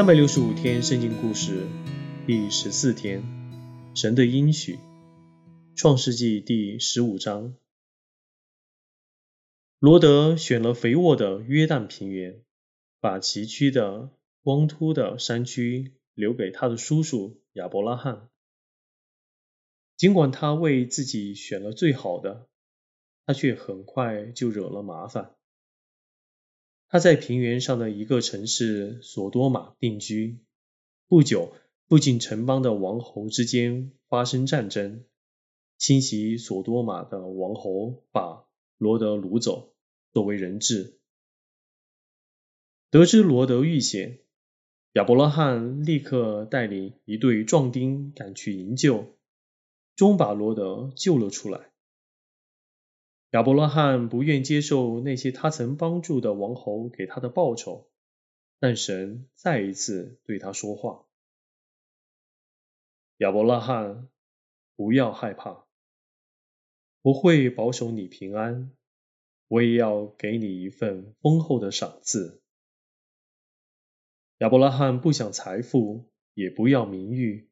三百六十五天圣经故事第十四天，神的应许，创世纪第十五章。罗德选了肥沃的约旦平原，把崎岖的、光秃的山区留给他的叔叔亚伯拉罕。尽管他为自己选了最好的，他却很快就惹了麻烦。他在平原上的一个城市索多玛定居。不久，附近城邦的王侯之间发生战争，侵袭索多玛的王侯把罗德掳走，作为人质。得知罗德遇险，亚伯拉罕立刻带领一队壮丁赶去营救，终把罗德救了出来。亚伯拉罕不愿接受那些他曾帮助的王侯给他的报酬，但神再一次对他说话：“亚伯拉罕，不要害怕，我会保守你平安，我也要给你一份丰厚的赏赐。”亚伯拉罕不想财富，也不要名誉，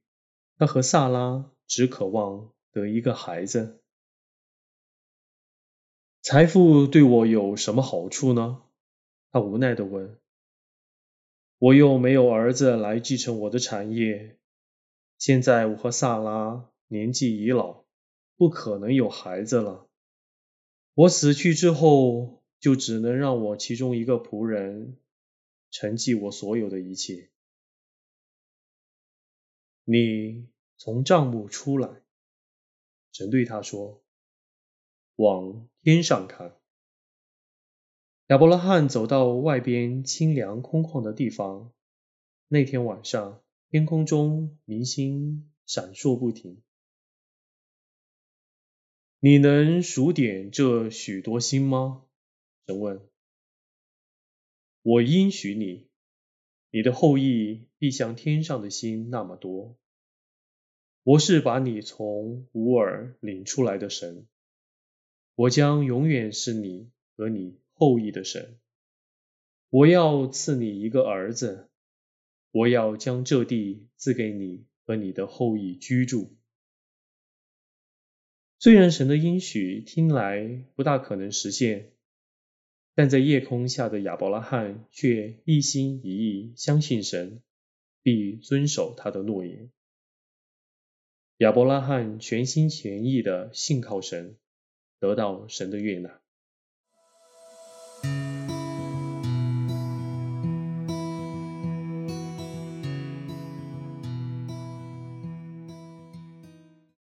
他和萨拉只渴望得一个孩子。财富对我有什么好处呢？他无奈地问。我又没有儿子来继承我的产业。现在我和萨拉年纪已老，不可能有孩子了。我死去之后，就只能让我其中一个仆人承继我所有的一切。你从帐幕出来，神对他说。往天上看，亚伯拉罕走到外边清凉空旷的地方。那天晚上，天空中明星闪烁不停。你能数点这许多星吗？神问。我应许你，你的后裔必像天上的星那么多。我是把你从吾尔领出来的神。我将永远是你和你后裔的神。我要赐你一个儿子。我要将这地赐给你和你的后裔居住。虽然神的应许听来不大可能实现，但在夜空下的亚伯拉罕却一心一意相信神，必遵守他的诺言。亚伯拉罕全心全意的信靠神。得到神的悦纳。